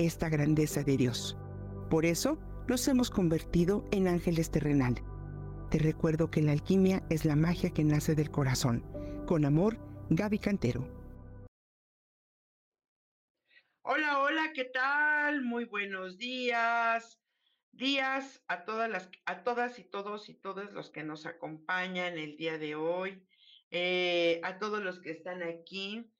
esta grandeza de Dios. Por eso nos hemos convertido en ángeles terrenales. Te recuerdo que la alquimia es la magia que nace del corazón. Con amor, Gaby Cantero. Hola, hola, ¿qué tal? Muy buenos días. Días a todas las, a todas y todos y todos los que nos acompañan el día de hoy, eh, a todos los que están aquí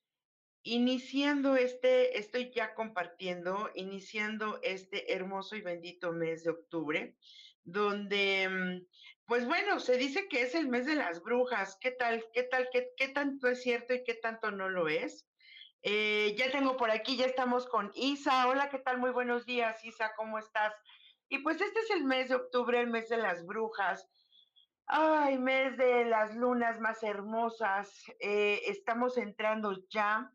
iniciando este, estoy ya compartiendo, iniciando este hermoso y bendito mes de octubre, donde, mm, pues bueno, se dice que es el mes de las brujas. ¿Qué tal? ¿Qué tal? ¿Qué, tanto es cierto y qué tanto no lo es? Eh, ya tengo por aquí, ya estamos con Isa. Hola, ¿qué tal? Muy buenos días, Isa, ¿cómo estás? Y pues este es el mes de octubre, el mes de las brujas. Ay, mes de las lunas más hermosas. Eh, estamos entrando ya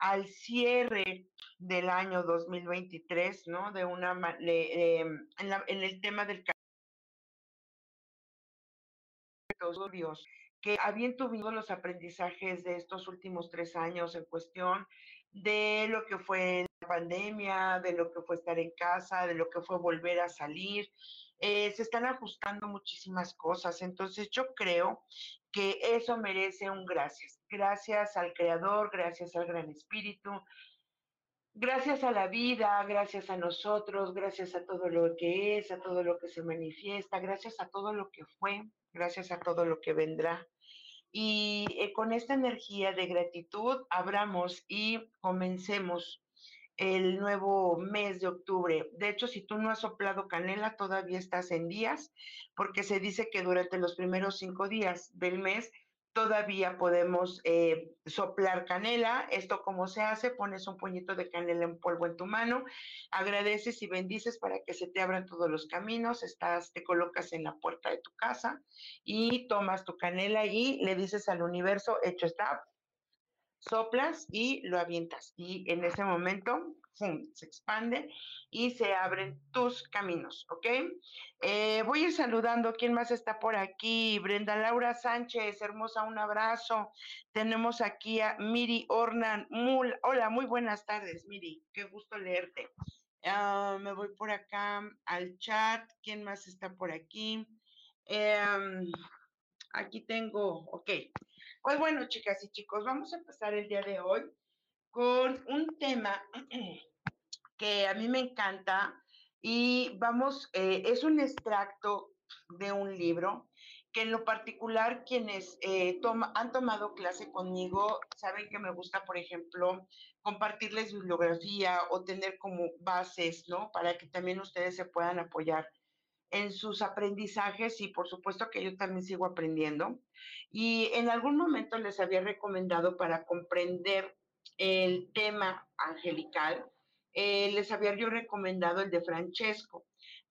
al cierre del año 2023, ¿no? De una, en, en, el tema del que habiendo tenido los aprendizajes de estos últimos tres años en cuestión de lo que fue la pandemia, de lo que fue estar en casa, de lo que fue volver a salir, eh, se están ajustando muchísimas cosas. Entonces yo creo que eso merece un gracias. Gracias al Creador, gracias al Gran Espíritu, gracias a la vida, gracias a nosotros, gracias a todo lo que es, a todo lo que se manifiesta, gracias a todo lo que fue, gracias a todo lo que vendrá. Y eh, con esta energía de gratitud, abramos y comencemos el nuevo mes de octubre. De hecho, si tú no has soplado canela, todavía estás en días, porque se dice que durante los primeros cinco días del mes todavía podemos eh, soplar canela. Esto como se hace, pones un puñito de canela en polvo en tu mano, agradeces y bendices para que se te abran todos los caminos, estás, te colocas en la puerta de tu casa y tomas tu canela y le dices al universo, hecho está, soplas y lo avientas. Y en ese momento se expande y se abren tus caminos, ¿ok? Eh, voy a ir saludando. ¿Quién más está por aquí? Brenda Laura Sánchez, hermosa, un abrazo. Tenemos aquí a Miri Ornan. hola, muy buenas tardes, Miri. Qué gusto leerte. Ah, me voy por acá al chat. ¿Quién más está por aquí? Em, aquí tengo, ok. Pues bueno, chicas y chicos, vamos a empezar el día de hoy con un tema que a mí me encanta y vamos, eh, es un extracto de un libro que en lo particular quienes eh, han tomado clase conmigo saben que me gusta, por ejemplo, compartirles bibliografía o tener como bases, ¿no? Para que también ustedes se puedan apoyar en sus aprendizajes y por supuesto que yo también sigo aprendiendo. Y en algún momento les había recomendado para comprender el tema angelical, eh, les había yo recomendado el de Francesco,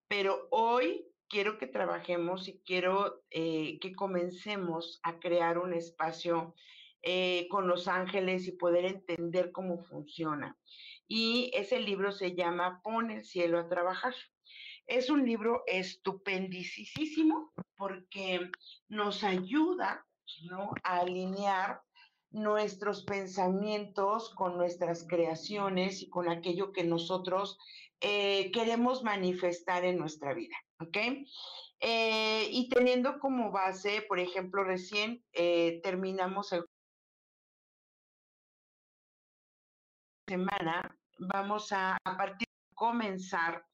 pero hoy quiero que trabajemos y quiero eh, que comencemos a crear un espacio eh, con los ángeles y poder entender cómo funciona. Y ese libro se llama Pon el cielo a trabajar. Es un libro estupendísimo porque nos ayuda ¿no? a alinear nuestros pensamientos con nuestras creaciones y con aquello que nosotros eh, queremos manifestar en nuestra vida, ¿ok? Eh, y teniendo como base, por ejemplo, recién eh, terminamos el semana, vamos a, a partir de comenzar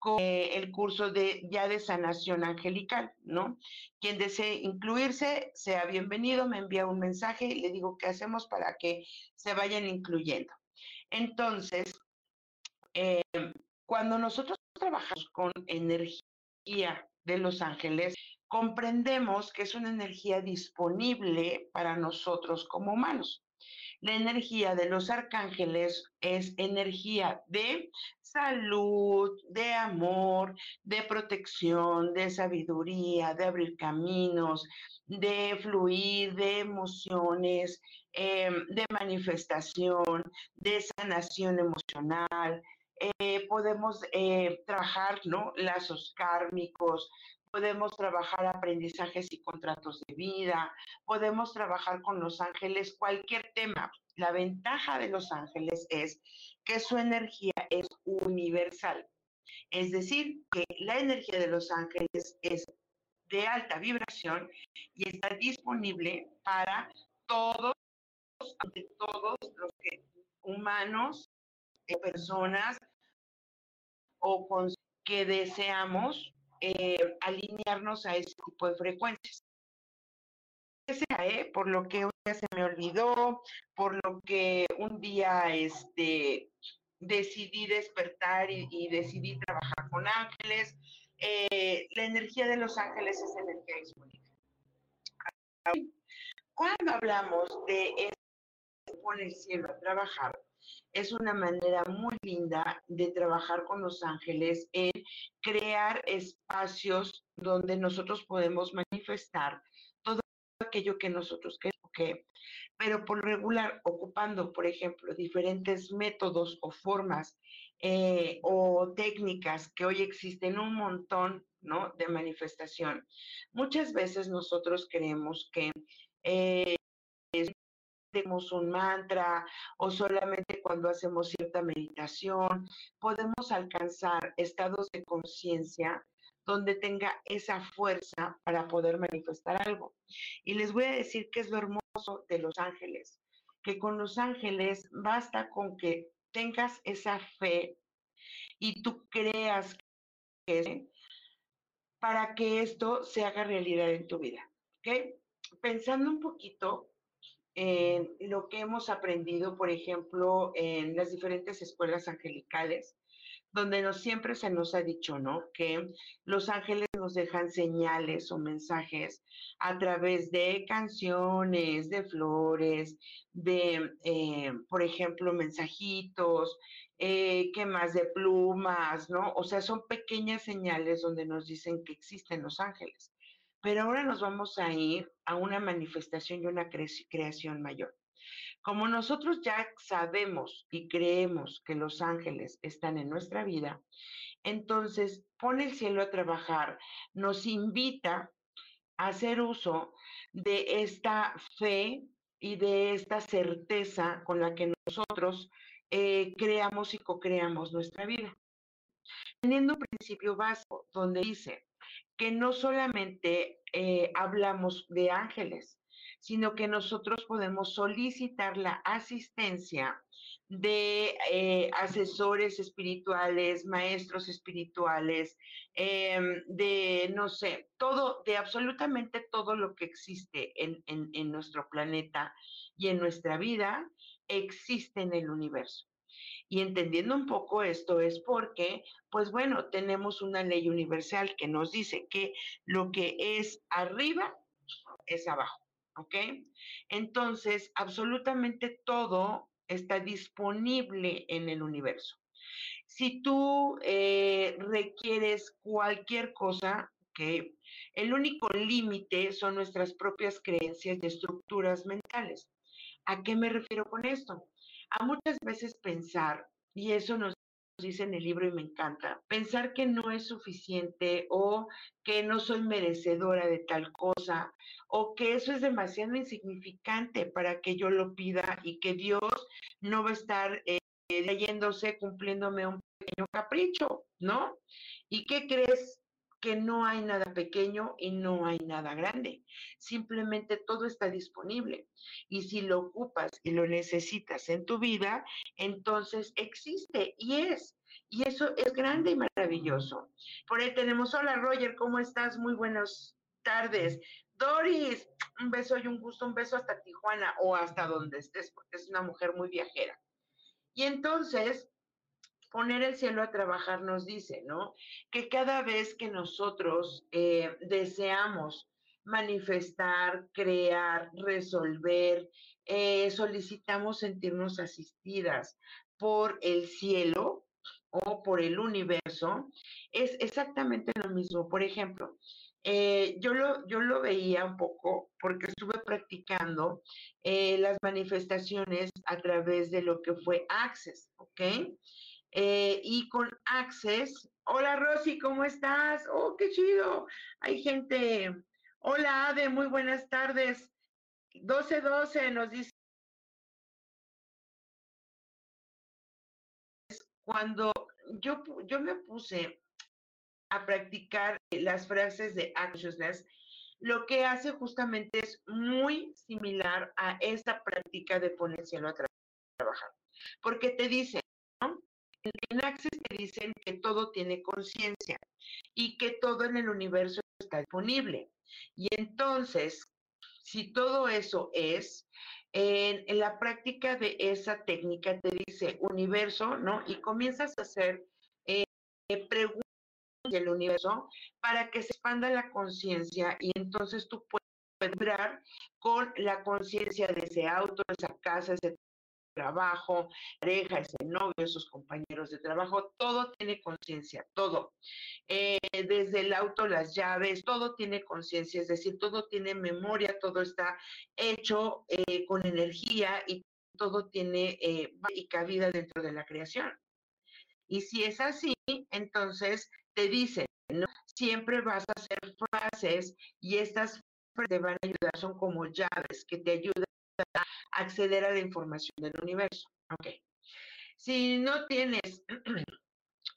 con eh, el curso de ya de sanación angelical, ¿no? Quien desee incluirse, sea bienvenido, me envía un mensaje y le digo qué hacemos para que se vayan incluyendo. Entonces, eh, cuando nosotros trabajamos con energía de los ángeles, comprendemos que es una energía disponible para nosotros como humanos. La energía de los arcángeles es energía de salud, de amor, de protección, de sabiduría, de abrir caminos, de fluir, de emociones, em, de manifestación, de sanación emocional. Eh, podemos eh, trabajar ¿no? lazos kármicos, podemos trabajar aprendizajes y contratos de vida, podemos trabajar con los ángeles, cualquier tema. La ventaja de los ángeles es que su energía es universal. Es decir, que la energía de los ángeles es de alta vibración y está disponible para todos, todos los humanos, eh, personas o que deseamos eh, alinearnos a ese tipo de frecuencias. Sea, ¿eh? Por lo que un día se me olvidó, por lo que un día este, decidí despertar y, decidí trabajar con ángeles. Eh, la energía de los ángeles es energía disponible. Cuando hablamos de poner el cielo a trabajar, es una manera muy linda de trabajar con los ángeles en crear espacios donde nosotros podemos manifestar todo aquello que nosotros queremos. Pero por regular, ocupando, por ejemplo, diferentes métodos o formas eh, o técnicas que hoy existen un montón ¿no? de manifestación, muchas veces nosotros creemos que eh, tenemos un mantra o solamente cuando hacemos cierta meditación, podemos alcanzar estados de conciencia donde tenga esa fuerza para poder manifestar algo. Y les voy a decir que es lo hermoso de los ángeles, que con los ángeles basta con que tengas esa fe y tú creas que para que esto se haga realidad en tu vida. ¿Ok? Pensando un poquito, en lo que hemos aprendido, por ejemplo, en las diferentes escuelas angelicales, donde nos, siempre se nos ha dicho, ¿no? Que los ángeles nos dejan señales o mensajes a través de canciones, de flores, de, eh, por ejemplo, mensajitos, eh, ¿qué más? De plumas, ¿no? O sea, son pequeñas señales donde nos dicen que existen los ángeles. Pero ahora nos vamos a ir a una manifestación y una creación mayor. Como nosotros ya sabemos y creemos que los ángeles están en nuestra vida, entonces pone el cielo a trabajar, nos invita a hacer uso de esta fe y de esta certeza con la que nosotros eh, creamos y co-creamos nuestra vida. Teniendo un principio básico donde dice, que no solamente eh, hablamos de ángeles, sino que nosotros podemos solicitar la asistencia de eh, asesores espirituales, maestros espirituales, em, de, no sé, todo, de absolutamente todo lo que existe en, en nuestro planeta y en nuestra vida, existe en el universo. Y entendiendo un poco esto es porque, pues bueno, tenemos una ley universal que nos dice que lo que es arriba es abajo, ¿ok? Entonces, absolutamente todo está disponible en el universo. Si tú eh, requieres cualquier cosa, que el único límite son nuestras propias creencias y estructuras mentales. ¿A qué me refiero con esto? A muchas veces pensar, y eso nos dice en el libro y me encanta, pensar que no es suficiente o que no soy merecedora de tal cosa o que eso es demasiado insignificante para que yo lo pida y que Dios no va a estar eh, leyéndose, cumpliéndome un pequeño capricho, ¿no? ¿Y qué crees? Que no hay nada pequeño y no hay nada grande. Simplemente todo está disponible. Y si lo ocupas y lo necesitas en tu vida, entonces existe y es. Y eso es grande y maravilloso. Por ahí tenemos, hola Roger, ¿cómo estás? Muy buenas tardes. Doris, un beso y un gusto, un beso hasta Tijuana o hasta donde estés, porque es una mujer muy viajera. Y entonces, poner el cielo a trabajar nos dice, ¿no? Que cada vez que nosotros eh, deseamos manifestar, crear, resolver, eh, solicitamos sentirnos asistidas por el cielo o por el universo, es exactamente lo mismo. Por ejemplo, eh, yo, lo, yo lo veía un poco porque estuve practicando las manifestaciones a través de lo que fue Access, ¿ok? Eh, y con Access, hola Rosy, ¿cómo estás? Oh, qué chido. Hay gente. Hola Ade, muy buenas tardes. 1212 nos dice. Cuando yo, yo me puse a practicar las frases de Access, lo que hace justamente es muy similar a esta práctica de poner cielo a trabajar. Porque te dice. En Access te dicen que todo tiene conciencia y que todo en el universo está disponible. Y entonces, si todo eso es, en, la práctica de esa técnica te dice universo, ¿no? Y comienzas a hacer eh, preguntas del universo para que se expanda la conciencia y entonces tú puedes vibrar con la conciencia de ese auto, esa casa, ese trabajo, pareja, ese novio, esos compañeros de trabajo, todo tiene conciencia, todo. Eh, desde el auto, las llaves, todo tiene conciencia, es decir, todo tiene memoria, todo está hecho eh, con energía y todo tiene eh, y cabida dentro de la creación. Y si es así, entonces te dicen, ¿no? siempre vas a hacer frases y estas te van a ayudar, son como llaves que te ayudan acceder a la información del universo. Okay. Si no tienes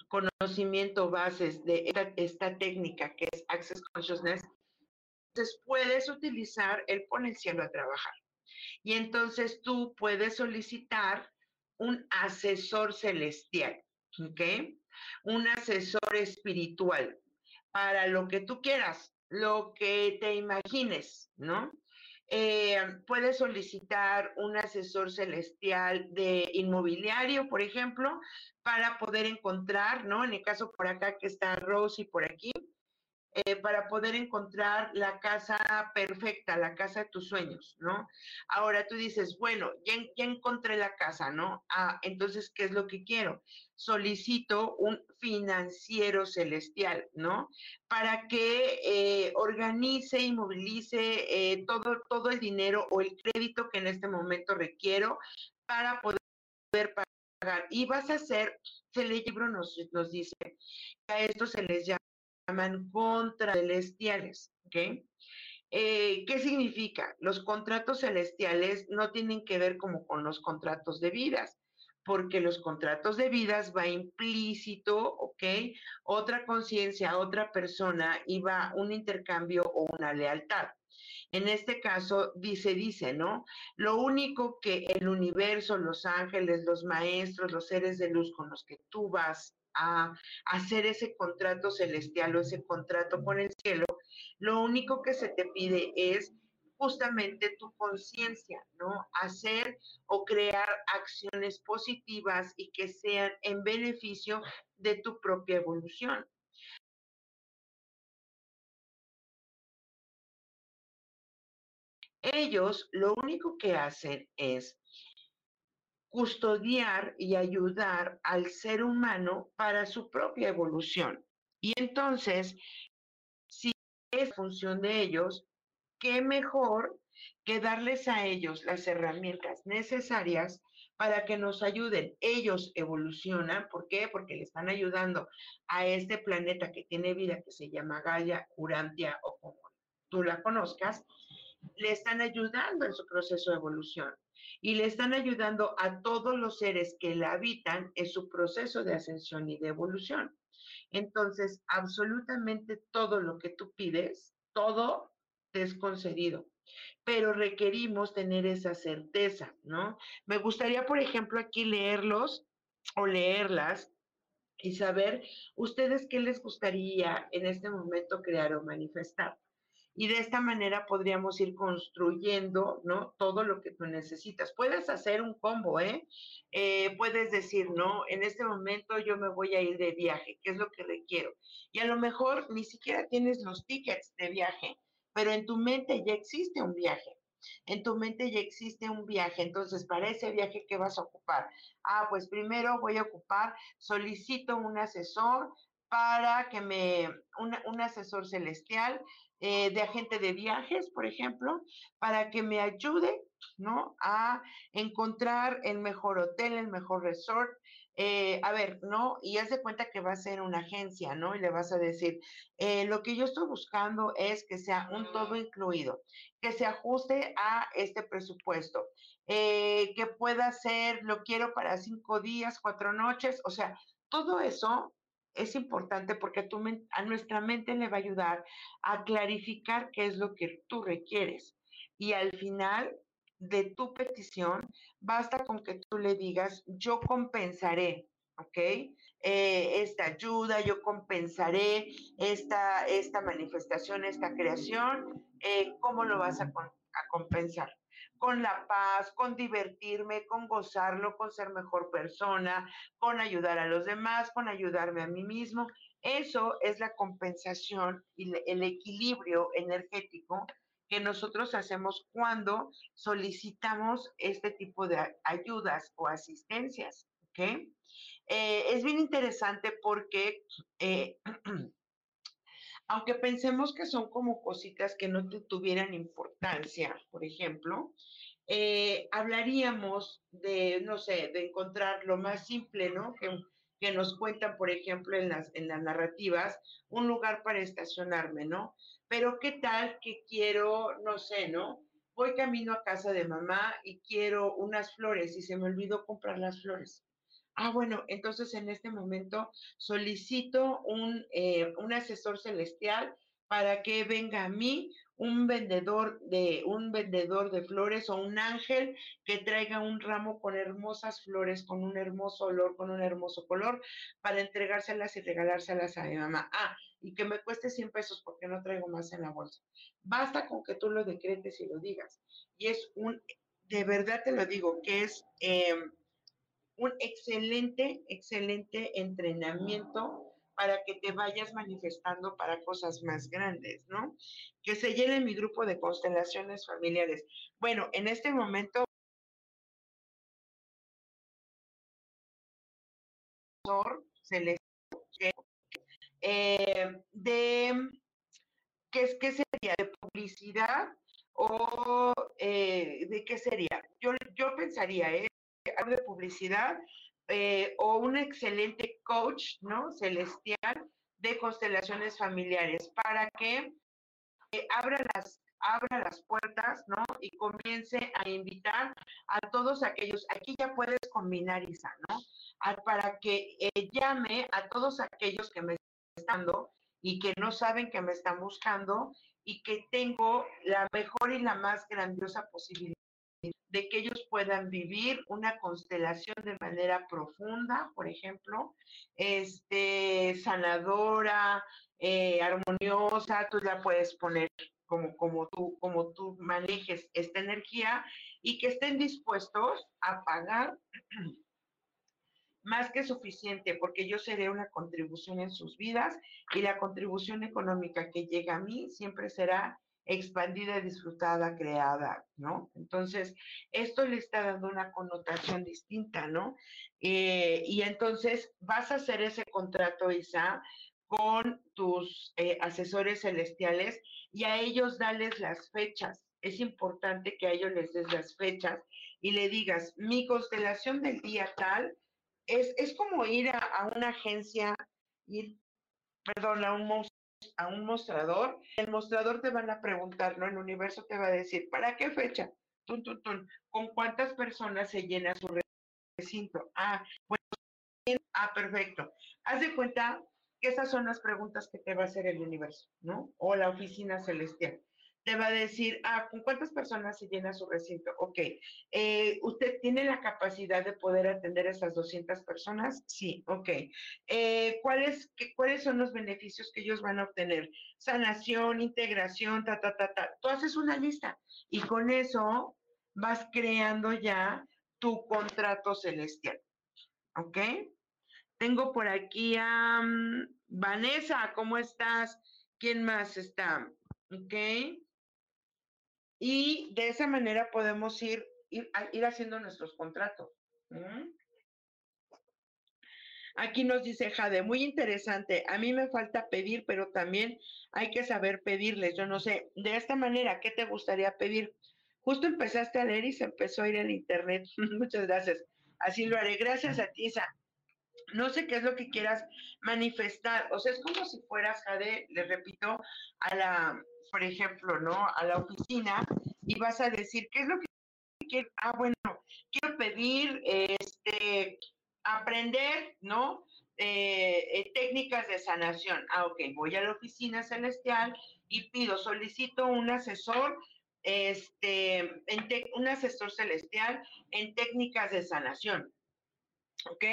conocimiento bases de esta, técnica que es Access Consciousness, entonces puedes utilizar el poner cielo a trabajar. Y entonces tú puedes solicitar un asesor celestial, ¿ok? Un asesor espiritual para lo que tú quieras, lo que te imagines, ¿no? Eh, puedes solicitar un asesor celestial de inmobiliario, por ejemplo, para poder encontrar, ¿no? En el caso por acá que está Rosy por aquí, eh, para poder encontrar la casa perfecta, la casa de tus sueños, ¿no? Ahora tú dices, bueno, ya, encontré la casa, ¿no? Ah, entonces, ¿qué es lo que quiero? Solicito un financiero celestial, ¿no? Para que eh, organice y movilice eh, todo, todo el dinero o el crédito que en este momento requiero para poder pagar. Y vas a hacer, el libro nos, nos dice, a esto se les llama llaman celestiales, ¿ok? Eh, ¿Qué significa? Los contratos celestiales no tienen que ver como con los contratos de vidas, porque los contratos de vidas va implícito, ¿ok? Otra conciencia, otra persona y va un intercambio o una lealtad. En este caso, dice, dice, ¿no? Lo único que el universo, los ángeles, los maestros, los seres de luz con los que tú vas a hacer ese contrato celestial o ese contrato con el cielo, lo único que se te pide es justamente tu conciencia, ¿no? Hacer o crear acciones positivas y que sean en beneficio de tu propia evolución. Ellos lo único que hacen es custodiar y ayudar al ser humano para su propia evolución. Y entonces, si es función de ellos, qué mejor que darles a ellos las herramientas necesarias para que nos ayuden. Ellos evolucionan, ¿por qué? Porque le están ayudando a este planeta que tiene vida, que se llama Gaia, Urantia o como tú la conozcas, le están ayudando en su proceso de evolución y le están ayudando a todos los seres que la habitan en su proceso de ascensión y de evolución. Entonces, absolutamente todo lo que tú pides, todo te es concedido, pero requerimos tener esa certeza, ¿no? Me gustaría, por ejemplo, aquí leerlos o leerlas y saber ustedes qué les gustaría en este momento crear o manifestar y de esta manera podríamos ir construyendo, ¿no? Todo lo que tú necesitas. Puedes hacer un combo, ¿eh? ¿eh? Puedes decir, no, en este momento yo me voy a ir de viaje, ¿qué es lo que requiero? Y a lo mejor ni siquiera tienes los tickets de viaje, pero en tu mente ya existe un viaje. En tu mente ya existe un viaje, entonces para ese viaje, ¿qué vas a ocupar? Ah, pues primero voy a ocupar, solicito un asesor para que me, un asesor celestial eh, de agente de viajes, por ejemplo, para que me ayude, ¿no? A encontrar el mejor hotel, el mejor resort, eh, a ver, ¿no? Y haz de cuenta que va a ser una agencia, ¿no? Y le vas a decir, eh, lo que yo estoy buscando es que sea un todo incluido, que se ajuste a este presupuesto, que pueda ser, lo quiero para cinco días, cuatro noches, o sea, todo eso es importante porque a nuestra mente le va a ayudar a clarificar qué es lo que tú requieres. Y al final de tu petición, basta con que tú le digas, yo compensaré, ¿ok? Eh, esta ayuda, yo compensaré esta, esta manifestación, esta creación, eh, ¿cómo lo vas a, a compensar? Con la paz, con divertirme, con gozarlo, con ser mejor persona, con ayudar a los demás, con ayudarme a mí mismo. Eso es la compensación y el equilibrio energético que nosotros hacemos cuando solicitamos este tipo de ayudas o asistencias. Eh, es bien interesante porque eh, aunque pensemos que son como cositas que no tuvieran importancia, por ejemplo, eh, hablaríamos de, no sé, de encontrar lo más simple, ¿no? Que, que nos cuentan, por ejemplo, en las, en las narrativas, un lugar para estacionarme, ¿no? Pero qué tal que quiero, no sé, ¿no? Voy camino a casa de mamá y quiero unas flores y se me olvidó comprar las flores. Ah, bueno, entonces en este momento solicito un, eh, un asesor celestial para que venga a mí un vendedor de un vendedor de flores o un ángel que traiga un ramo con hermosas flores, con un hermoso olor, con un hermoso color, para entregárselas y regalárselas a mi mamá. Ah, y que me cueste 100 pesos porque no traigo más en la bolsa. Basta con que tú lo decretes y lo digas. Y es un, de verdad te lo digo, que es em, un excelente, excelente entrenamiento para que te vayas manifestando para cosas más grandes, ¿no? Que se llene mi grupo de constelaciones familiares. Bueno, en este momento eh, de ¿qué, ¿qué, sería? ¿De publicidad o eh, de qué sería? Yo, yo pensaría, ¿eh? De publicidad, eh, o un excelente coach, ¿no? Celestial de constelaciones familiares para que eh, abra las abra las puertas, ¿no? Y comience a invitar a todos aquellos, aquí ya puedes combinar, Isa, ¿no? para que eh, llame a todos aquellos que me están dando y que no saben que me están buscando y que tengo la mejor y la más grandiosa posibilidad de que ellos puedan vivir una constelación de manera profunda, por ejemplo, este, sanadora, eh, armoniosa, tú la puedes poner como, como, tú, como tú manejes esta energía y que estén dispuestos a pagar más que suficiente, porque yo seré una contribución en sus vidas y la contribución económica que llega a mí siempre será expandida, disfrutada, creada, ¿no? Entonces, esto le está dando una connotación distinta, ¿no? Eh, y entonces vas a hacer ese contrato, Isa, con tus eh, asesores celestiales y a ellos darles las fechas. Es importante que a ellos les des las fechas y le digas, mi constelación del día tal, es, es como ir a, una agencia, ir, perdón, a un a un mostrador, el mostrador te van a preguntar, ¿no? El universo te va a decir, ¿para qué fecha? Tun, tun, tun. ¿Con cuántas personas se llena su recinto? Ah, bueno, ah, perfecto. Haz de cuenta que esas son las preguntas que te va a hacer el universo, ¿no? O la oficina celestial te va a decir, ah, ¿con cuántas personas se llena su recinto? Ok, eh, ¿usted tiene la capacidad de poder atender a esas 200 personas? Sí, ok. Eh, ¿cuáles, ¿Cuáles son los beneficios que ellos van a obtener? Sanación, integración, ta, ta, ta, ta. Tú haces una lista y con eso vas creando ya tu contrato celestial. ¿Ok? Tengo por aquí a mm, Vanessa, ¿cómo estás? ¿Quién más está? ¿ok? Y de esa manera podemos ir, ir, ir haciendo nuestros contratos. Aquí nos dice Jade, muy interesante. A mí me falta pedir, pero también hay que saber pedirles. Yo no sé, de esta manera, ¿qué te gustaría pedir? Justo empezaste a leer y se empezó a ir en internet. Muchas gracias. Así lo haré. Gracias a ti, Isa. No sé qué es lo que quieras manifestar. O sea, es como si fueras, Jade, le repito, a la, por ejemplo, ¿no? A la oficina y vas a decir, ¿qué es lo que quiero? Ah, bueno, quiero pedir, este, aprender, ¿no? Eh, eh, técnicas de sanación. Ah, ok, voy a la oficina celestial y pido, solicito un asesor, este, en un asesor celestial en técnicas de sanación. ¿Ok?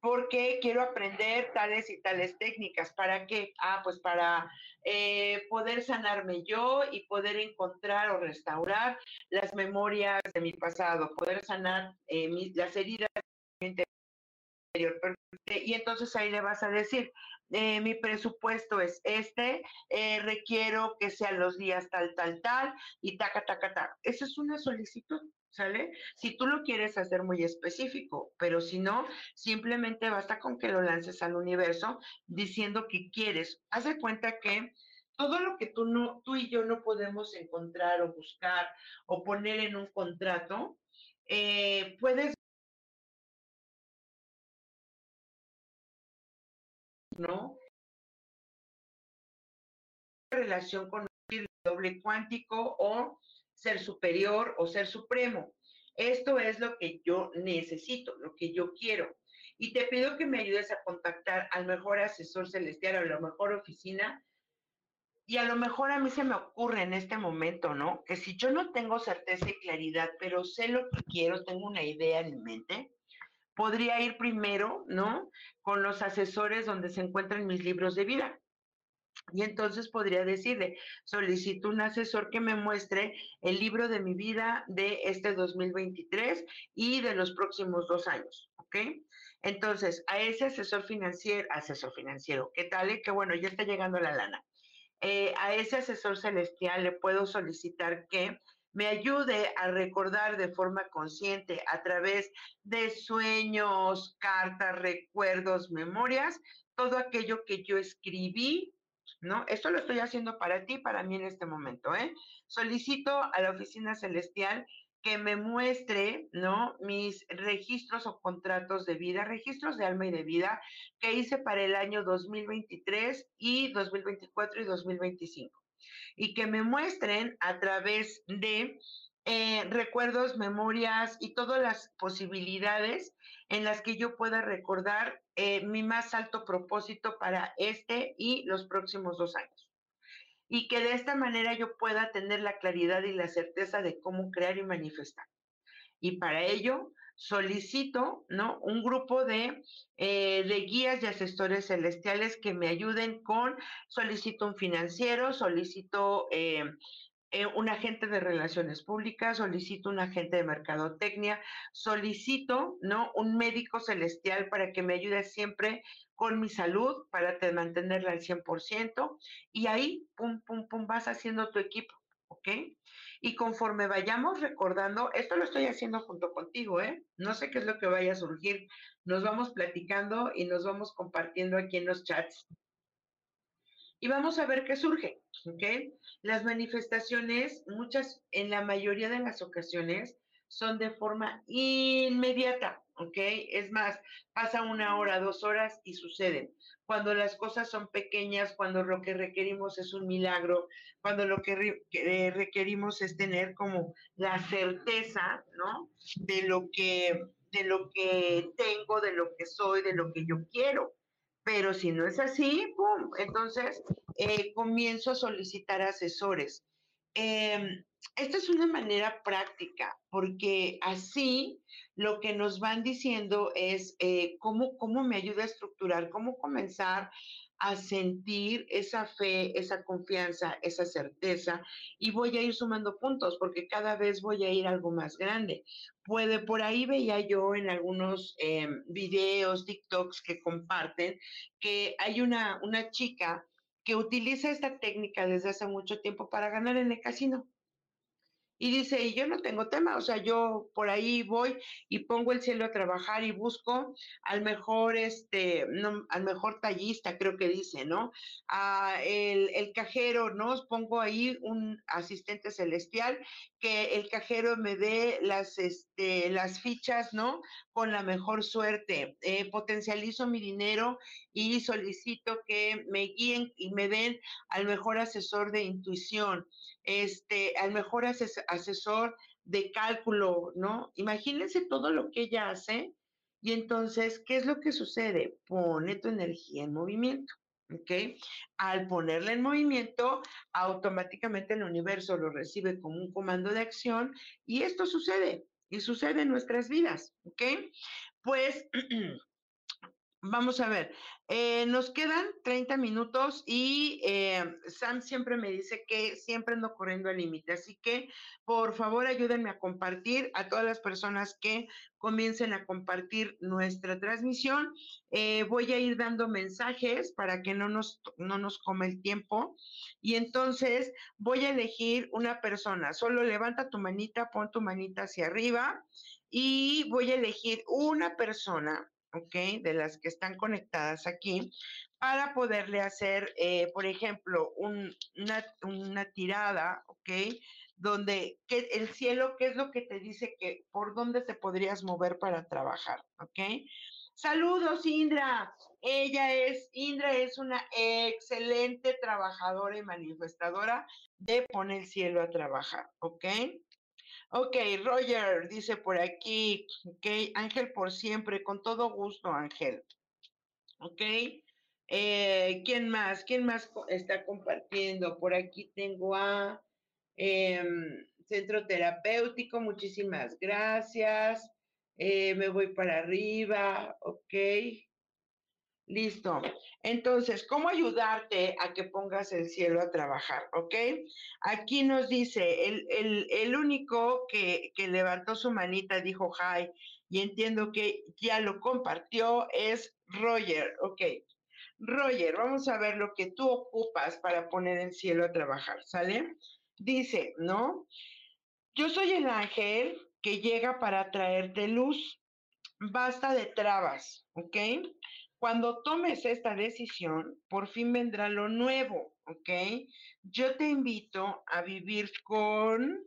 Porque quiero aprender tales y tales técnicas. ¿Para qué? Ah, pues para eh, poder sanarme yo y poder encontrar o restaurar las memorias de mi pasado, poder sanar las heridas y entonces ahí le vas a decir, eh, mi presupuesto es este, eh, requiero que sean los días tal, tal, tal, y taca, taca, taca. Esa es una solicitud, ¿sale? Si tú lo quieres hacer muy específico, pero si no, simplemente basta con que lo lances al universo diciendo que quieres. Haz de cuenta que todo lo que tú, no, tú y yo no podemos encontrar o buscar o poner en un contrato, eh, puedes ¿no? Relación con el doble cuántico o ser superior o ser supremo. Esto es lo que yo necesito, lo que yo quiero. Y te pido que me ayudes a contactar al mejor asesor celestial a la mejor oficina. Y a lo mejor a mí se me ocurre en este momento, ¿no? Que si yo no tengo certeza y claridad, pero sé lo que quiero, tengo una idea en mente, podría ir primero, ¿no? Con los asesores donde se encuentran mis libros de vida. Y entonces podría decirle, solicito un asesor que me muestre el libro de mi vida de este 2023 y de los próximos dos años, ¿ok? Entonces, a ese asesor financiero, asesor financiero, ¿qué tal? Eh? Que bueno, ya está llegando la lana. Eh, a ese asesor celestial le puedo solicitar que me ayude a recordar de forma consciente a través de sueños, cartas, recuerdos, memorias, todo aquello que yo escribí, ¿no? Esto lo estoy haciendo para ti, para mí en este momento, ¿eh? Solicito a la oficina celestial que me muestre, ¿no? Mis registros o contratos de vida, registros de alma y de vida que hice para el año 2023 y 2024 y 2025 y que me muestren a través de eh, recuerdos, memorias y todas las posibilidades en las que yo pueda recordar eh, mi más alto propósito para este y los próximos dos años. Y que de esta manera yo pueda tener la claridad y la certeza de cómo crear y manifestar. Y para ello solicito, ¿no? Un grupo de, eh, de guías y asesores celestiales que me ayuden con, solicito un financiero, solicito eh, eh, un agente de relaciones públicas, solicito un agente de mercadotecnia, solicito, ¿no? Un médico celestial para que me ayude siempre con mi salud, para mantenerla al 100%, y ahí, pum, pum, pum, vas haciendo tu equipo, ¿ok? Y conforme vayamos recordando, esto lo estoy haciendo junto contigo, ¿eh? No sé qué es lo que vaya a surgir. Nos vamos platicando y nos vamos compartiendo aquí en los chats. Y vamos a ver qué surge, ¿ok? Las manifestaciones, muchas, en la mayoría de las ocasiones, son de forma inmediata, ¿ok? Es más, pasa una hora, dos horas y suceden. Cuando las cosas son pequeñas, cuando lo que requerimos es un milagro, cuando lo que requerimos es tener como la certeza, ¿no? De lo que, de lo que tengo, de lo que soy, de lo que yo quiero. Pero si no es así, ¡pum! Entonces eh, comienzo a solicitar asesores. Eh, esta es una manera práctica, porque así lo que nos van diciendo es eh, cómo, cómo me ayuda a estructurar, cómo comenzar a sentir esa fe, esa confianza, esa certeza y voy a ir sumando puntos porque cada vez voy a ir algo más grande. Puede, por ahí veía yo en algunos em, videos, TikToks que comparten, que hay una, una chica que utiliza esta técnica desde hace mucho tiempo para ganar en el casino. Y dice, y yo no tengo tema, o sea, yo por ahí voy y pongo el cielo a trabajar y busco al mejor, este, no, al mejor tallista, creo que dice, ¿no? A el, el, cajero, ¿no? Pongo ahí un asistente celestial que el cajero me dé las, este, las fichas, ¿no? Con la mejor suerte. Eh, potencializo mi dinero y solicito que me guíen y me den al mejor asesor de intuición este, al mejor asesor de cálculo, ¿no? Imagínense todo lo que ella hace y entonces, ¿qué es lo que sucede? Pone tu energía en movimiento, ¿ok? Al ponerla en movimiento, automáticamente el universo lo recibe como un comando de acción y esto sucede, y sucede en nuestras vidas, ¿ok? Pues Vamos a ver, eh, nos quedan 30 minutos y eh, Sam siempre me dice que siempre ando corriendo al límite, así que por favor ayúdenme a compartir a todas las personas que comiencen a compartir nuestra transmisión. Eh, voy a ir dando mensajes para que no nos, no nos el tiempo y entonces voy a elegir una persona, solo levanta tu manita, pon tu manita hacia arriba y voy a elegir una persona ¿ok? De las que están conectadas aquí, para poderle hacer, eh, por ejemplo, una, tirada, ¿ok? Donde que el cielo, ¿qué es lo que te dice que por dónde te podrías mover para trabajar, ¿ok? Saludos, Indra. Ella es, Indra es una excelente trabajadora y manifestadora de poner el cielo a trabajar, ¿ok? Ok, Roger dice por aquí, ok, Ángel por siempre, con todo gusto, Ángel. Ok, eh, ¿quién más? ¿Quién más está compartiendo? Por aquí tengo a em, Centro Terapéutico, muchísimas gracias. Eh, me voy para arriba, ok. Listo. Entonces, ¿cómo ayudarte a que pongas el cielo a trabajar? ¿Ok? Aquí nos dice, el, único que, que, levantó su manita dijo hi y entiendo que ya lo compartió es Roger. ¿Ok? Roger, vamos a ver lo que tú ocupas para poner el cielo a trabajar, ¿sale? Dice, ¿no? Yo soy el ángel que llega para traerte luz. Basta de trabas, ¿ok? Cuando tomes esta decisión, por fin vendrá lo nuevo, ¿ok? Yo te invito a vivir con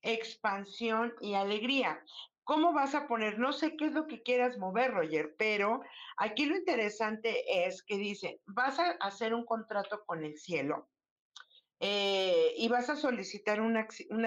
expansión y alegría. ¿Cómo vas a poner? No sé qué es lo que quieras mover, Roger, pero aquí lo interesante es que dice, vas a hacer un contrato con el cielo eh, y vas a solicitar un,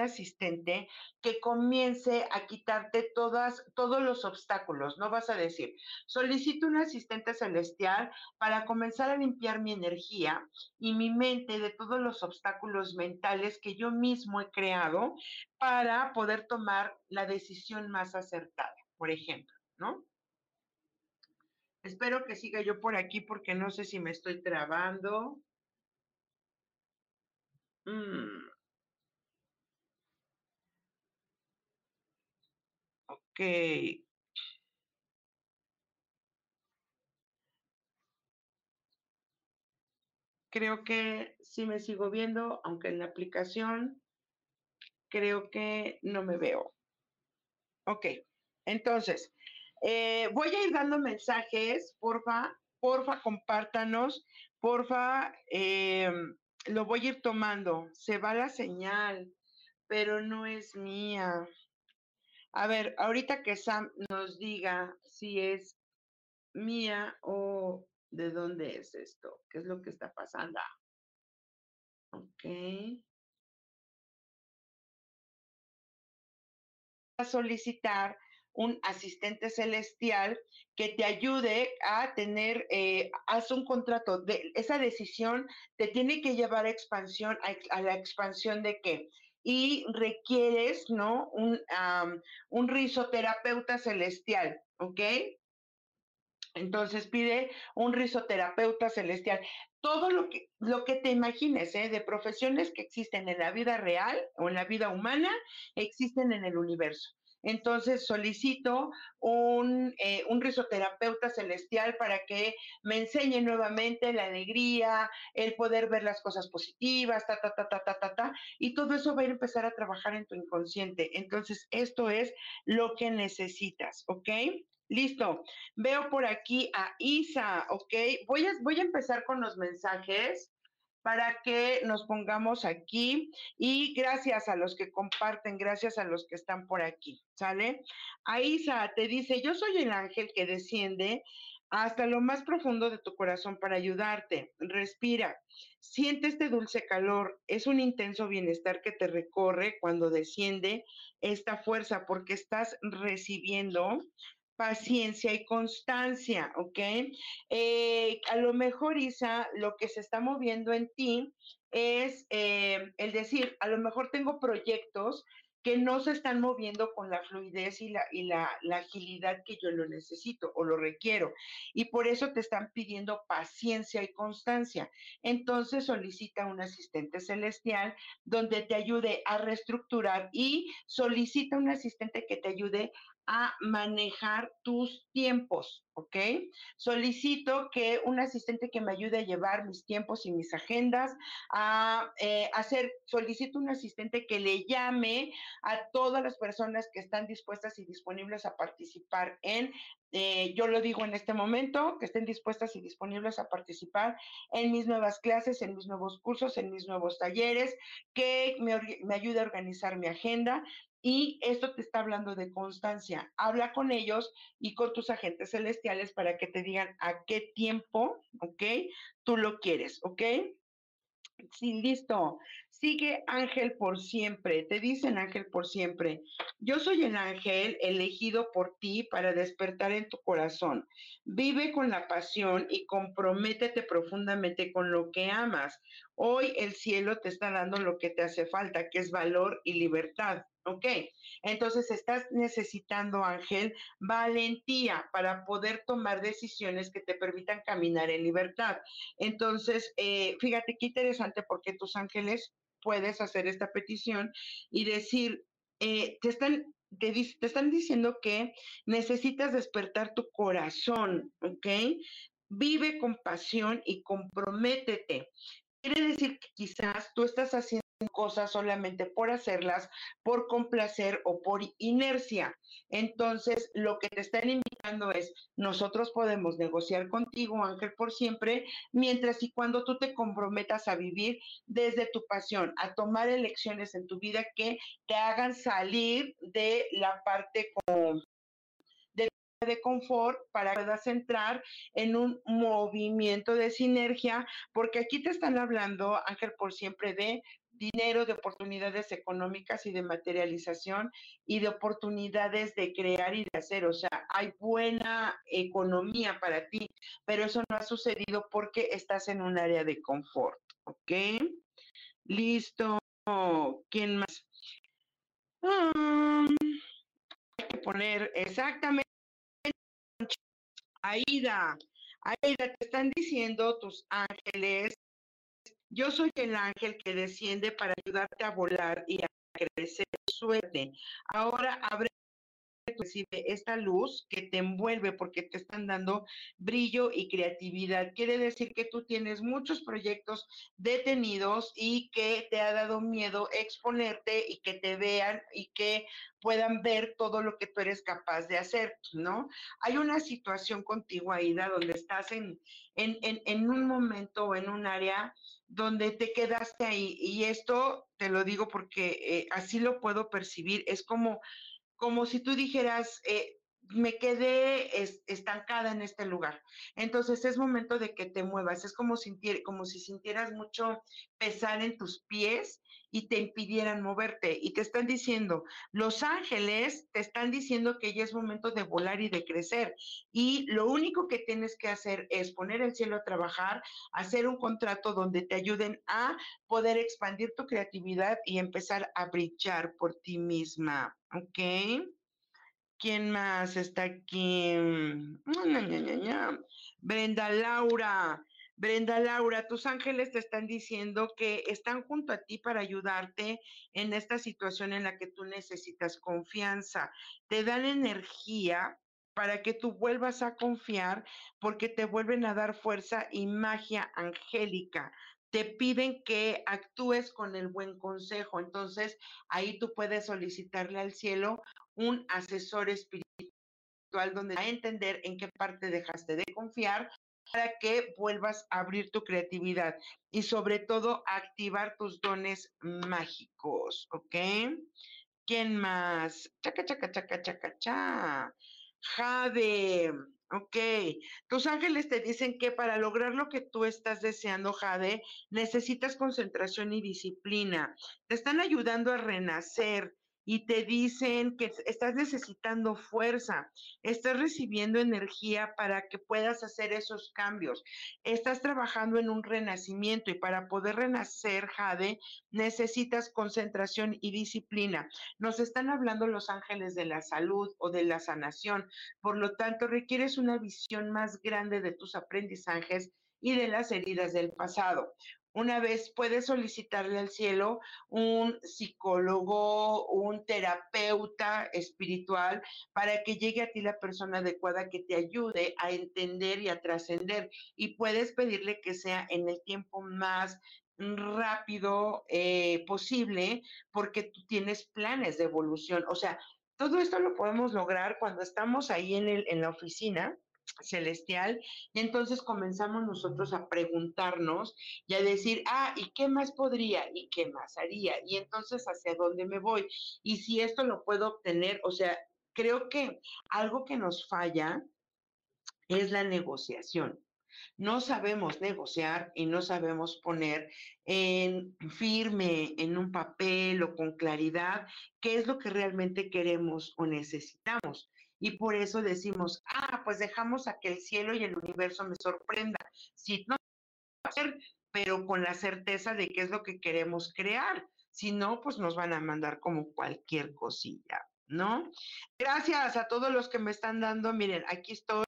asistente que comience a quitarte todos los obstáculos. No vas a decir, solicito un asistente celestial para comenzar a limpiar mi energía y mi mente de todos los obstáculos mentales que yo mismo he creado para poder tomar la decisión más acertada, por ejemplo, ¿no? Espero que siga yo por aquí porque no sé si me estoy trabando. Mm. Ok. Creo que sí me sigo viendo, aunque en la aplicación creo que no me veo. Ok, entonces, eh, voy a ir dando mensajes, porfa, porfa, compártanos, porfa, eh, lo voy a ir tomando. Se va la señal, pero no es mía. A ver, ahorita que Sam nos diga si es mía o de dónde es esto, qué es lo que está pasando. Ok. A solicitar un asistente celestial que te ayude a tener, eh, haz un contrato, de, esa decisión te tiene que llevar a expansión, a, la expansión de qué? Y requieres, ¿no? Un, un risoterapeuta celestial, ¿ok? Entonces pide un risoterapeuta celestial. Todo lo que, lo que te imagines ¿eh? de profesiones que existen en la vida real o en la vida humana, existen en el universo. Entonces solicito un, eh, un risoterapeuta celestial para que me enseñe nuevamente la alegría, el poder ver las cosas positivas, ta, ta, ta, ta, ta, ta, ta, y todo eso va a empezar a trabajar en tu inconsciente. Entonces, esto es lo que necesitas, ¿ok? Listo. Veo por aquí a Isa, ¿ok? Voy a, voy a empezar con los mensajes para que nos pongamos aquí y gracias a los que comparten, gracias a los que están por aquí, ¿sale? A Isa te dice, yo soy el ángel que desciende hasta lo más profundo de tu corazón para ayudarte. Respira, siente este dulce calor. Es un intenso bienestar que te recorre cuando desciende esta fuerza porque estás recibiendo paciencia y constancia, ¿ok? Eh, a lo mejor, Isa, lo que se está moviendo en ti es eh, el decir, a lo mejor tengo proyectos que no se están moviendo con la fluidez y, la, y la, la, agilidad que yo lo necesito o lo requiero. Y por eso te están pidiendo paciencia y constancia. Entonces solicita un asistente celestial donde te ayude a reestructurar y solicita un asistente que te ayude a manejar tus tiempos, ¿ok? Solicito que un asistente que me ayude a llevar mis tiempos y mis agendas, a eh, hacer, solicito un asistente que le llame a todas las personas que están dispuestas y disponibles a participar en, eh, yo lo digo en este momento, que estén dispuestas y disponibles a participar en mis nuevas clases, en mis nuevos cursos, en mis nuevos talleres, que me, me ayude a organizar mi agenda, y esto te está hablando de constancia. Habla con ellos y con tus agentes celestiales para que te digan a qué tiempo, ¿ok? Tú lo quieres, ¿ok? Sí, listo. Sigue ángel por siempre. Te dicen ángel por siempre. Yo soy el ángel elegido por ti para despertar en tu corazón. Vive con la pasión y comprométete profundamente con lo que amas. Hoy el cielo te está dando lo que te hace falta, que es valor y libertad. ¿Ok? Entonces estás necesitando, Ángel, valentía para poder tomar decisiones que te permitan caminar en libertad. Entonces, eh, fíjate qué interesante porque tus ángeles puedes hacer esta petición y decir, eh, te están te, te, están diciendo que necesitas despertar tu corazón, ¿ok? Vive con pasión y comprométete. Quiere decir que quizás tú estás haciendo cosas solamente por hacerlas, por complacer o por inercia. Entonces, lo que te están indicando es, nosotros podemos negociar contigo, Ángel, por siempre, mientras y cuando tú te comprometas a vivir desde tu pasión, a tomar elecciones en tu vida que te hagan salir de la parte como de confort para que puedas entrar en un movimiento de sinergia, porque aquí te están hablando, Ángel, por siempre de dinero, de oportunidades económicas y de materialización y de oportunidades de crear y de hacer. O sea, hay buena economía para ti, pero eso no ha sucedido porque estás en un área de confort. ¿Ok? Listo. ¿Quién más? Um, hay que poner exactamente. Aida, Aida, te están diciendo tus ángeles yo soy el ángel que desciende para ayudarte a volar y a crecer suerte. Ahora abre recibe esta luz que te envuelve porque te están dando brillo y creatividad. Quiere decir que tú tienes muchos proyectos detenidos y que te ha dado miedo exponerte y que te vean y que puedan ver todo lo que tú eres capaz de hacer, ¿no? Hay una situación contigo, Aida, donde estás en, en, en un momento o en un área donde te quedaste ahí. Y esto te lo digo porque eh, así lo puedo percibir. Es como, como si tú dijeras, eh, me quedé estancada en este lugar. Entonces es momento de que te muevas. Es como, como si sintieras mucho pesar en tus pies y te impidieran moverte. Y te están diciendo, los ángeles te están diciendo que ya es momento de volar y de crecer. Y lo único que tienes que hacer es poner el cielo a trabajar, hacer un contrato donde te ayuden a poder expandir tu creatividad y empezar a brillar por ti misma. ¿Ok? ¿Quién más está aquí? Brenda Laura. Brenda Laura, tus ángeles te están diciendo que están junto a ti para ayudarte en esta situación en la que tú necesitas confianza. Te dan energía para que tú vuelvas a confiar porque te vuelven a dar fuerza y magia angélica. Te piden que actúes con el buen consejo. Entonces, ahí tú puedes solicitarle al cielo un asesor espiritual donde va a entender en qué parte dejaste de confiar para que vuelvas a abrir tu creatividad y sobre todo activar tus dones mágicos, ¿ok? ¿Quién más? Chaca, chaca, chaca, chaca, cha. Jade, ok. Tus ángeles te dicen que para lograr lo que tú estás deseando, Jade, necesitas concentración y disciplina. Te están ayudando a renacer y te dicen que estás necesitando fuerza, estás recibiendo energía para que puedas hacer esos cambios. Estás trabajando en un renacimiento y para poder renacer, Jade, necesitas concentración y disciplina. Nos están hablando los ángeles de la salud o de la sanación. Por lo tanto, requieres una visión más grande de tus aprendizajes y de las heridas del pasado. Una vez puedes solicitarle al cielo un psicólogo, un terapeuta espiritual para que llegue a ti la persona adecuada que te ayude a entender y a trascender. Y puedes pedirle que sea en el tiempo más rápido eh, posible porque tú tienes planes de evolución. O sea, todo esto lo podemos lograr cuando estamos ahí en, el, en la oficina celestial. Y entonces comenzamos nosotros a preguntarnos y a decir, ah, ¿y qué más podría? ¿Y qué más haría? Y entonces, ¿hacia dónde me voy? Y si esto lo puedo obtener, o sea, creo que algo que nos falla es la negociación. No sabemos negociar y no sabemos poner en firme en un papel o con claridad qué es lo que realmente queremos o necesitamos. Y por eso decimos, ah, pues dejamos a que el cielo y el universo me sorprenda. Si no, pero con la certeza de qué es lo que queremos crear. Si no, pues nos van a mandar como cualquier cosilla, ¿no? Gracias a todos los que me están dando. Miren, aquí estoy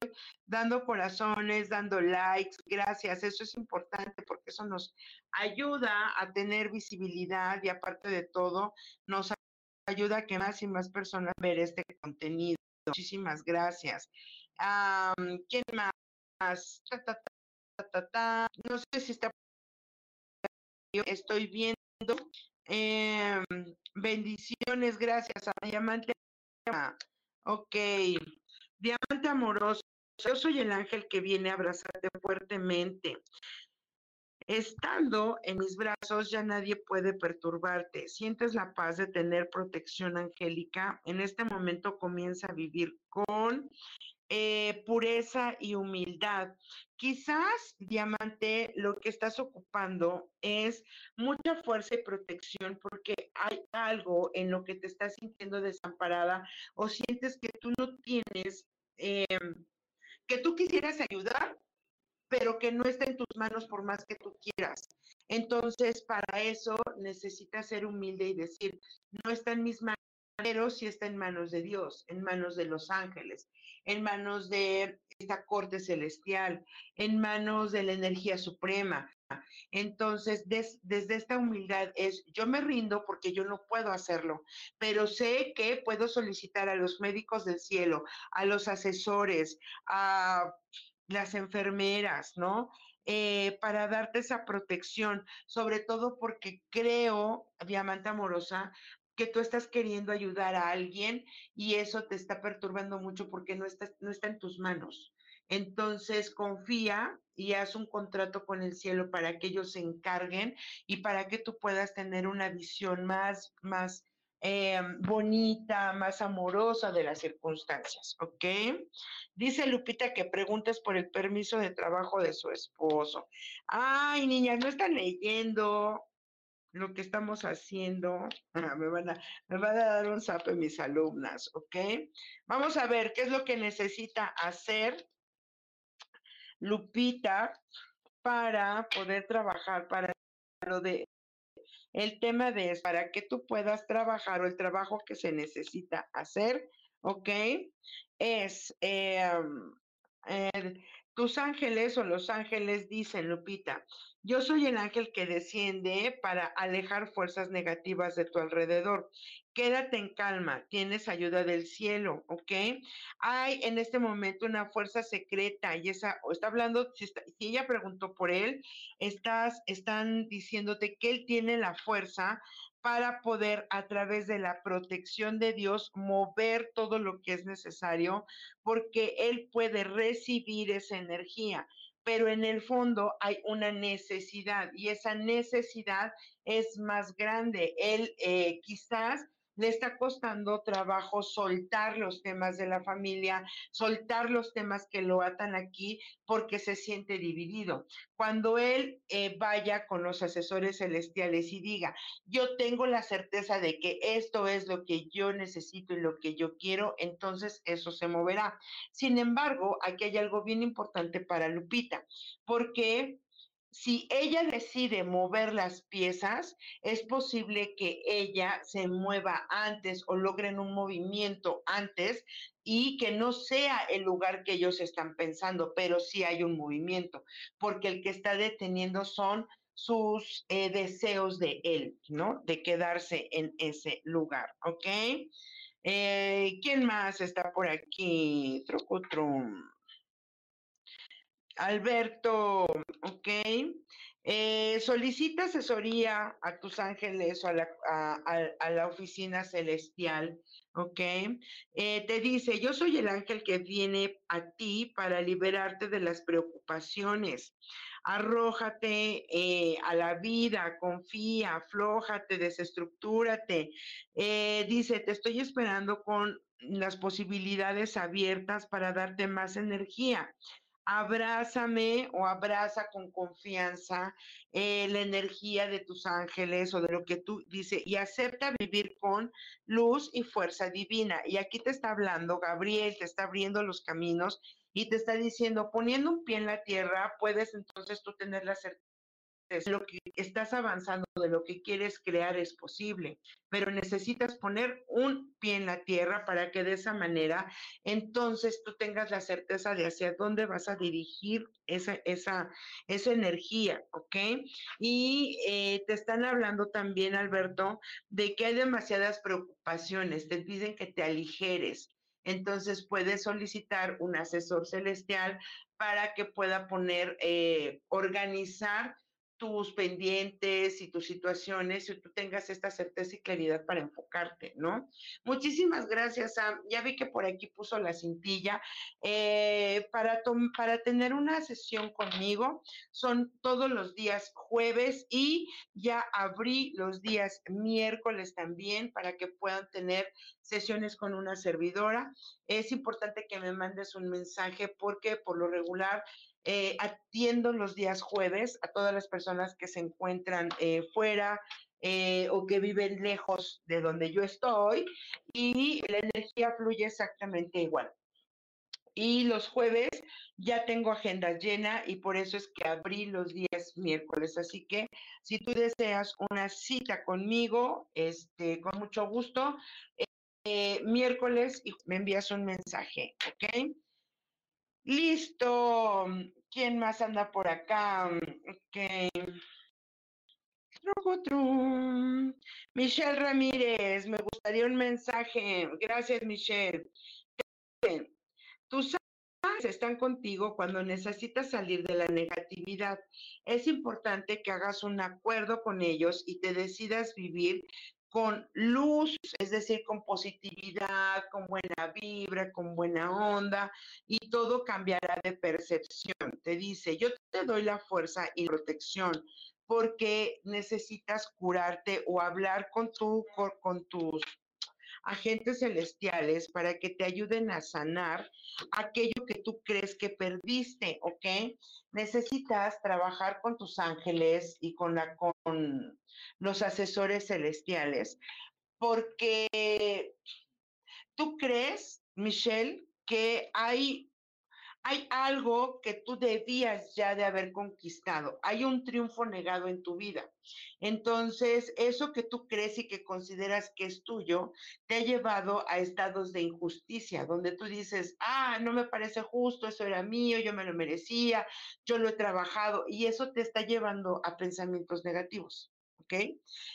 dando corazones, dando likes. Gracias, eso es importante porque eso nos ayuda a tener visibilidad y aparte de todo, nos ayuda a que más y más personas ver este contenido. Muchísimas gracias. ¿Quién más? no sé si está. Estoy viendo. Em, bendiciones, gracias a Diamante. Ok. Diamante amoroso. Yo soy el ángel que viene a abrazarte fuertemente. Estando en mis brazos ya nadie puede perturbarte. Sientes la paz de tener protección angélica. En este momento comienza a vivir con eh, pureza y humildad. Quizás, Diamante, lo que estás ocupando es mucha fuerza y protección porque hay algo en lo que te estás sintiendo desamparada o sientes que tú no tienes, em, que tú quisieras ayudar, pero que no está en tus manos por más que tú quieras. Entonces, para eso necesitas ser humilde y decir, no está en mis manos, pero sí está en manos de Dios, en manos de los ángeles, en manos de esta corte celestial, en manos de la energía suprema. Entonces, desde esta humildad es, yo me rindo porque yo no puedo hacerlo, pero sé que puedo solicitar a los médicos del cielo, a los asesores, a las enfermeras, ¿no? Eh, para darte esa protección, sobre todo porque creo, Diamante Amorosa, que tú estás queriendo ayudar a alguien y eso te está perturbando mucho porque no está, no está en tus manos. Entonces confía y haz un contrato con el cielo para que ellos se encarguen y para que tú puedas tener una visión más, más eh, bonita, más amorosa de las circunstancias, ¿ok? Dice Lupita que preguntes por el permiso de trabajo de su esposo. Ay, niñas, no están leyendo lo que estamos haciendo. me, van a, me van a dar un zape mis alumnas, ¿ok? Vamos a ver qué es lo que necesita hacer Lupita para poder trabajar para lo de el tema de es para que tú puedas trabajar o el trabajo que se necesita hacer, ¿ok? Es, em, tus ángeles o los ángeles dicen, Lupita, yo soy el ángel que desciende para alejar fuerzas negativas de tu alrededor. Quédate en calma, tienes ayuda del cielo, ¿ok? Hay en este momento una fuerza secreta y esa, está hablando, si, si ella preguntó por él, estás, están diciéndote que él tiene la fuerza para poder a través de la protección de Dios mover todo lo que es necesario, porque Él puede recibir esa energía, pero en el fondo hay una necesidad y esa necesidad es más grande. Él eh, quizás le está costando trabajo soltar los temas de la familia, soltar los temas que lo atan aquí porque se siente dividido. Cuando él eh, vaya con los asesores celestiales y diga, yo tengo la certeza de que esto es lo que yo necesito y lo que yo quiero, entonces eso se moverá. Sin embargo, aquí hay algo bien importante para Lupita, porque si ella decide mover las piezas, es posible que ella se mueva antes o logren un movimiento antes y que no sea el lugar que ellos están pensando, pero sí hay un movimiento, porque el que está deteniendo son sus eh, deseos de él, ¿no? De quedarse en ese lugar, ¿ok? Eh, ¿Quién más está por aquí? Trucutrum. Alberto, ok. Eh, solicita asesoría a tus ángeles o a la, a, la oficina celestial, ¿ok? Eh, te dice, yo soy el ángel que viene a ti para liberarte de las preocupaciones. Arrójate eh, a la vida, confía, aflójate, desestructúrate. dice, te estoy esperando con las posibilidades abiertas para darte más energía abrázame o abraza con confianza eh, la energía de tus ángeles o de lo que tú dices y acepta vivir con luz y fuerza divina. Y aquí te está hablando Gabriel, te está abriendo los caminos y te está diciendo, poniendo un pie en la tierra, puedes entonces tú tener la certeza lo que estás avanzando, de lo que quieres crear es posible, pero necesitas poner un pie en la tierra para que de esa manera entonces tú tengas la certeza de hacia dónde vas a dirigir esa, esa, esa energía, ¿ok? Y eh, te están hablando también, Alberto, de que hay demasiadas preocupaciones, te piden que te aligeres. Entonces puedes solicitar un asesor celestial para que pueda poner, eh, organizar tus pendientes y tus situaciones y tú tengas esta certeza y claridad para enfocarte, ¿no? Muchísimas gracias, Sam. Ya vi que por aquí puso la cintilla. Eh, para, para tener una sesión conmigo son todos los días jueves y ya abrí los días miércoles también para que puedan tener sesiones con una servidora. Es importante que me mandes un mensaje porque por lo regular eh, atiendo los días jueves a todas las personas que se encuentran eh, fuera eh, o que viven lejos de donde yo estoy y la energía fluye exactamente igual. Y los jueves ya tengo agenda llena y por eso es que abrí los días miércoles. Así que si tú deseas una cita conmigo, este, con mucho gusto, miércoles y me envías un mensaje, ¿ok? Listo. ¿Quién más anda por acá? Okay. Michelle Ramírez, me gustaría un mensaje. Gracias, Michelle. Tus ángeles están contigo cuando necesitas salir de la negatividad. Es importante que hagas un acuerdo con ellos y te decidas vivir con luz, es decir, con positividad, con buena vibra, con buena onda, y todo cambiará de percepción. Te dice, yo te doy la fuerza y protección porque necesitas curarte o hablar con, tu, con tus agentes celestiales para que te ayuden a sanar aquello que tú crees que perdiste, ¿ok? Necesitas trabajar con tus ángeles y con, los asesores celestiales, porque tú crees, Michelle, que hay hay algo que tú debías ya de haber conquistado, hay un triunfo negado en tu vida. Entonces, eso que tú crees y que consideras que es tuyo, te ha llevado a estados de injusticia, donde tú dices, ah, no me parece justo, eso era mío, yo me lo merecía, yo lo he trabajado, y eso te está llevando a pensamientos negativos. ¿Ok?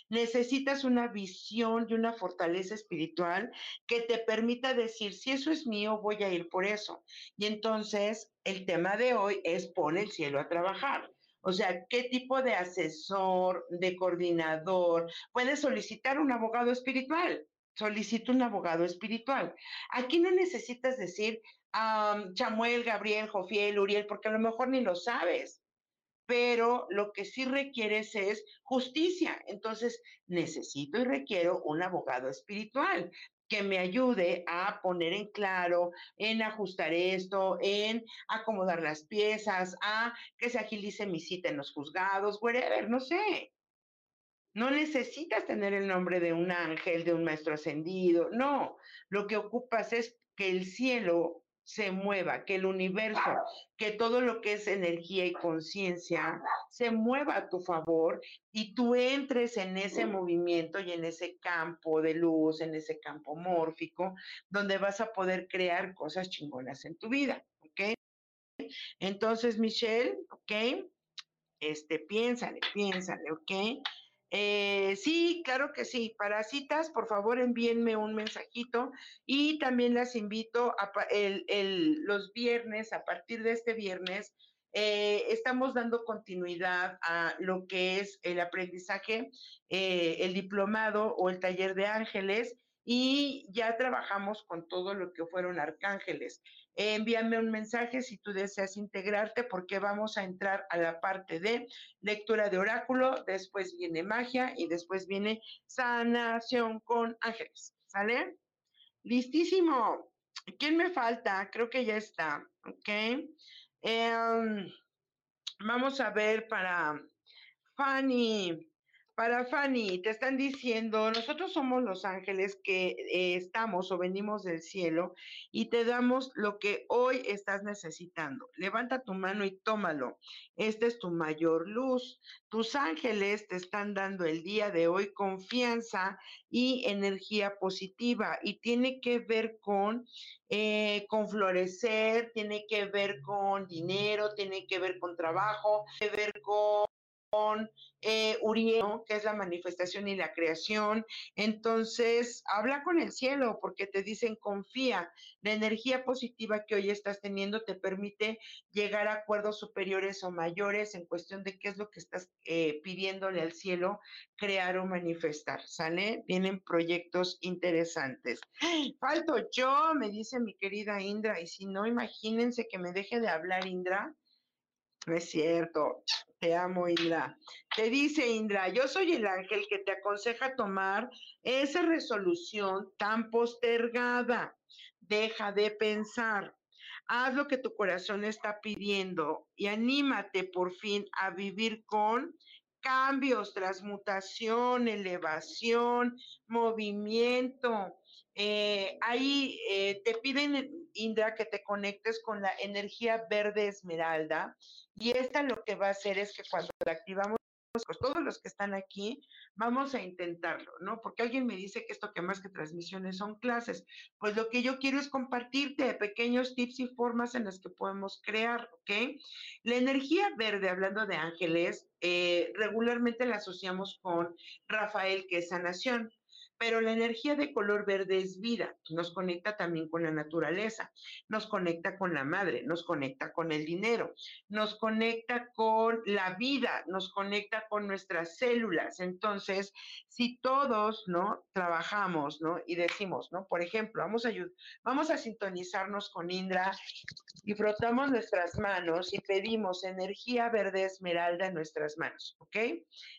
Necesitas una visión y una fortaleza espiritual que te permita decir, si eso es mío, voy a ir por eso. Y entonces, el tema de hoy es pon el cielo a trabajar. O sea, ¿qué tipo de asesor, de coordinador? Puedes solicitar un abogado espiritual. Solicito un abogado espiritual. Aquí no necesitas decir Chamuel, Gabriel, Jofiel, Uriel, porque a lo mejor ni lo sabes pero lo que sí requieres es justicia. Entonces, necesito y requiero un abogado espiritual que me ayude a poner en claro, en ajustar esto, en acomodar las piezas, a que se agilice mi cita en los juzgados, whatever, no sé. No necesitas tener el nombre de un ángel, de un maestro ascendido, no. Lo que ocupas es que el cielo se mueva, que el universo, que todo lo que es energía y conciencia se mueva a tu favor y tú entres en ese movimiento y en ese campo de luz, en ese campo mórfico, donde vas a poder crear cosas chingonas en tu vida, ¿ok? Entonces, Michelle, ¿ok? Este, piénsale, piénsale, ¿ok? Eh, sí, claro que sí. Para citas, por favor, envíenme un mensajito y también las invito a los viernes, a partir de este viernes, eh, estamos dando continuidad a lo que es el aprendizaje, eh, el diplomado o el taller de ángeles y ya trabajamos con todo lo que fueron arcángeles. Envíame un mensaje si tú deseas integrarte porque vamos a entrar a la parte de lectura de oráculo, después viene magia y después viene sanación con ángeles. ¿Sale? Listísimo. ¿Quién me falta? Creo que ya está. ¿Ok? Em, vamos a ver para Fanny. Para Fanny, te están diciendo, nosotros somos los ángeles que eh, estamos o venimos del cielo y te damos lo que hoy estás necesitando. Levanta tu mano y tómalo. Esta es tu mayor luz. Tus ángeles te están dando el día de hoy confianza y energía positiva y tiene que ver con, eh, con florecer, tiene que ver con dinero, tiene que ver con trabajo, tiene que ver con eh, Uriel, que es la manifestación y la creación. Entonces, habla con el cielo porque te dicen confía. La energía positiva que hoy estás teniendo te permite llegar a acuerdos superiores o mayores en cuestión de qué es lo que estás eh, pidiéndole al cielo crear o manifestar. ¿Sale? Vienen proyectos interesantes. Falto yo, me dice mi querida Indra, y si no, imagínense que me deje de hablar Indra. No es cierto. Te amo, Indra. Te dice Indra, yo soy el ángel que te aconseja tomar esa resolución tan postergada. Deja de pensar. Haz lo que tu corazón está pidiendo y anímate por fin a vivir con cambios, transmutación, elevación, movimiento. Eh, ahí eh, te piden, Indra, que te conectes con la energía verde esmeralda y esta lo que va a hacer es que cuando la activamos, pues todos los que están aquí, vamos a intentarlo, ¿no? Porque alguien me dice que esto que más que transmisiones son clases. Pues lo que yo quiero es compartirte pequeños tips y formas en las que podemos crear, ¿ok? La energía verde, hablando de ángeles, eh, regularmente la asociamos con Rafael, que es sanación pero la energía de color verde es vida, nos conecta también con la naturaleza, nos conecta con la madre, nos conecta con el dinero, nos conecta con la vida, nos conecta con nuestras células. Entonces, si todos, ¿no? Trabajamos, ¿no? Y decimos, ¿no? Por ejemplo, vamos a, vamos a sintonizarnos con Indra y frotamos nuestras manos y pedimos energía verde esmeralda en nuestras manos, ¿ok?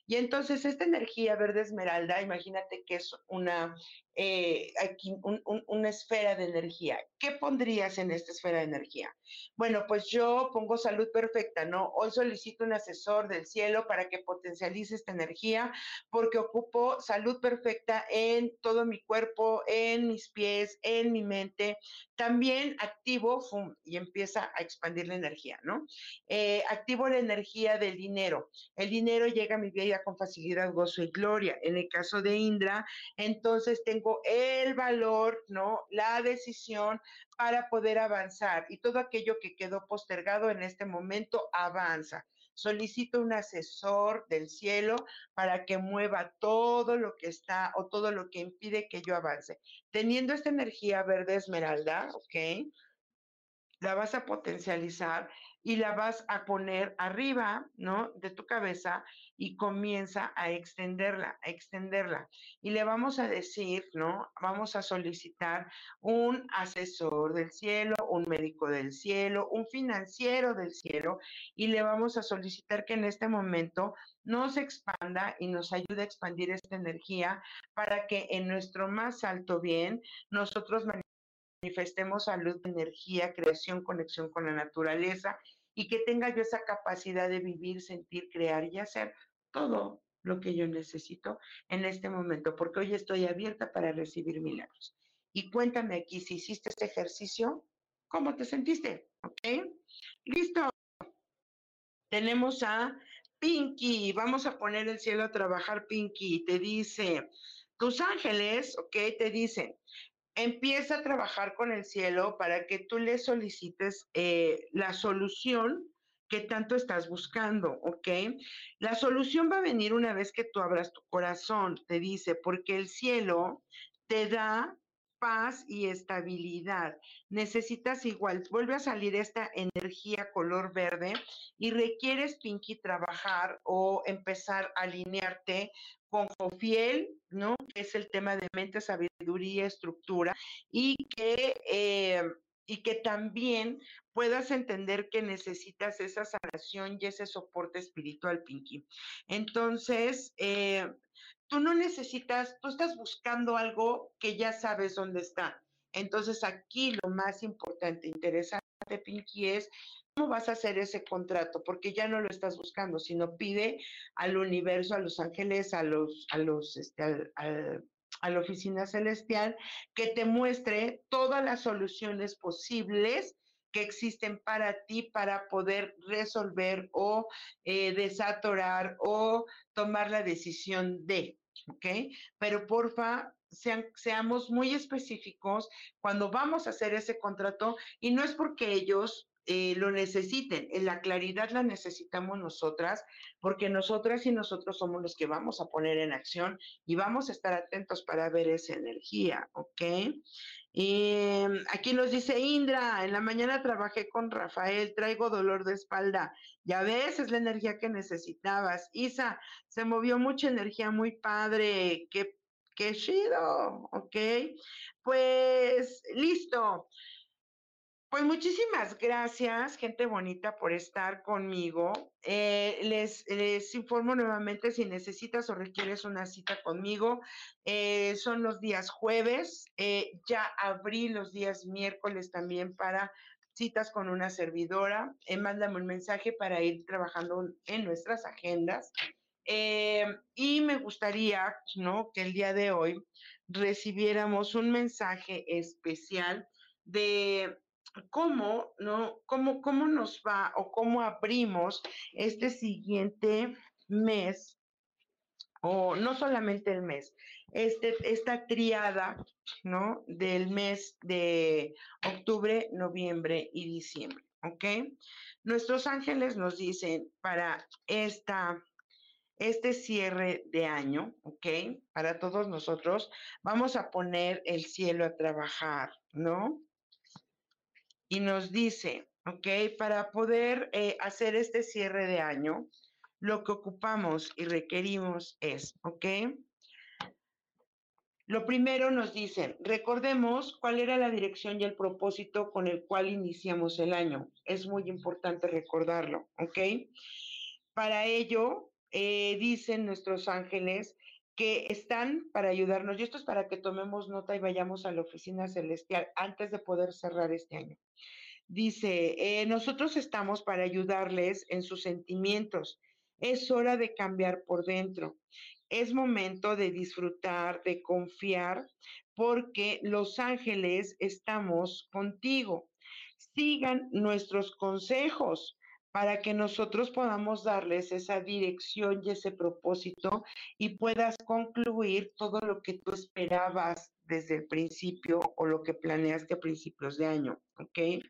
Y entonces esta energía verde esmeralda, imagínate que es una eh, aquí una esfera de energía. ¿Qué pondrías en esta esfera de energía? Bueno, pues yo pongo salud perfecta, ¿no? Hoy solicito un asesor del cielo para que potencialice esta energía porque ocupo salud perfecta en todo mi cuerpo, en mis pies, en mi mente. También activo y empieza a expandir la energía, ¿no? Eh, activo la energía del dinero. El dinero llega a mi vida con facilidad, gozo y gloria. En el caso de Indra, entonces tengo el valor, ¿no? La decisión para poder avanzar y todo aquello que quedó postergado en este momento avanza. Solicito un asesor del cielo para que mueva todo lo que está o todo lo que impide que yo avance. Teniendo esta energía verde esmeralda, ¿ok? La vas a potencializar y la vas a poner arriba, ¿no? De tu cabeza y comienza a extenderla, a extenderla. Y le vamos a decir, ¿no? Vamos a solicitar un asesor del cielo, un médico del cielo, un financiero del cielo y le vamos a solicitar que en este momento nos expanda y nos ayude a expandir esta energía para que en nuestro más alto bien nosotros manifestemos salud, energía, creación, conexión con la naturaleza y que tenga yo esa capacidad de vivir, sentir, crear y hacer todo lo que yo necesito en este momento, porque hoy estoy abierta para recibir milagros. Y cuéntame aquí si hiciste este ejercicio, ¿cómo te sentiste? ¿Ok? Listo. Tenemos a Pinky, vamos a poner el cielo a trabajar, Pinky, te dice, tus ángeles, ¿ok? Te dicen, empieza a trabajar con el cielo para que tú le solicites eh, la solución que tanto estás buscando, ¿ok? La solución va a venir una vez que tú abras tu corazón, te dice, porque el cielo te da paz y estabilidad. Necesitas igual, vuelve a salir esta energía color verde y requieres, Pinky, trabajar o empezar a alinearte con Jofiel, ¿no? Que es el tema de mente, sabiduría, estructura y que... Eh, y que también puedas entender que necesitas esa sanación y ese soporte espiritual, Pinky. Entonces, eh, tú no necesitas, tú estás buscando algo que ya sabes dónde está. Entonces aquí lo más importante, interesante, Pinky, es cómo vas a hacer ese contrato, porque ya no lo estás buscando, sino pide al universo, a los ángeles, a los, a los, este, a la oficina celestial, que te muestre todas las soluciones posibles que existen para ti para poder resolver o eh, desatorar o tomar la decisión de, ¿ok? Pero porfa, sean, seamos muy específicos cuando vamos a hacer ese contrato y no es porque ellos eh, lo necesiten. En la claridad la necesitamos nosotras, porque nosotras y nosotros somos los que vamos a poner en acción y vamos a estar atentos para ver esa energía, ¿ok? Mm, aquí nos dice Indra, en la mañana trabajé con Rafael, traigo dolor de espalda. Ya ves, es la energía que necesitabas. Isa, se movió mucha energía muy padre. Qué, qué chido, ¿ok? Pues listo. Pues muchísimas gracias, gente bonita, por estar conmigo. Eh, les, les, informo nuevamente si necesitas o requieres una cita conmigo. Eh, son los días jueves. Eh, ya abrí los días miércoles también para citas con una servidora. mándame un mensaje para ir trabajando en nuestras agendas. y me gustaría, ¿no? Que el día de hoy recibiéramos un mensaje especial de cómo, ¿no? Cómo, cómo nos va o cómo abrimos este siguiente mes, o no solamente el mes, este, esta triada, ¿no? Del mes de octubre, noviembre y diciembre, ¿ok? Nuestros ángeles nos dicen para esta, este cierre de año, ¿ok? Para todos nosotros, vamos a poner el cielo a trabajar, ¿no? Y nos dice, ¿ok? Para poder eh, hacer este cierre de año, lo que ocupamos y requerimos es, ¿ok? Lo primero nos dice, recordemos cuál era la dirección y el propósito con el cual iniciamos el año. Es muy importante recordarlo, ¿ok? Para ello, eh, dicen nuestros ángeles que están para ayudarnos. Y esto es para que tomemos nota y vayamos a la oficina celestial antes de poder cerrar este año. Dice, eh, nosotros estamos para ayudarles en sus sentimientos. Es hora de cambiar por dentro. Es momento de disfrutar, de confiar, porque los ángeles estamos contigo. Sigan nuestros consejos para que nosotros podamos darles esa dirección y ese propósito y puedas concluir todo lo que tú esperabas desde el principio o lo que planeaste a principios de año, ¿ok?